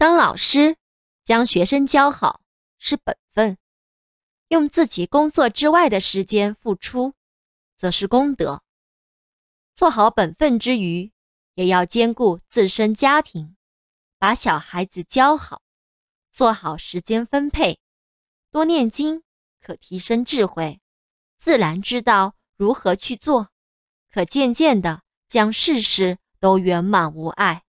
当老师将学生教好是本分。用自己工作之外的时间付出则是功德。做好本分之余也要兼顾自身家庭把小孩子教好做好时间分配多念经可提升智慧自然知道如何去做可渐渐的将事事都圆满无碍。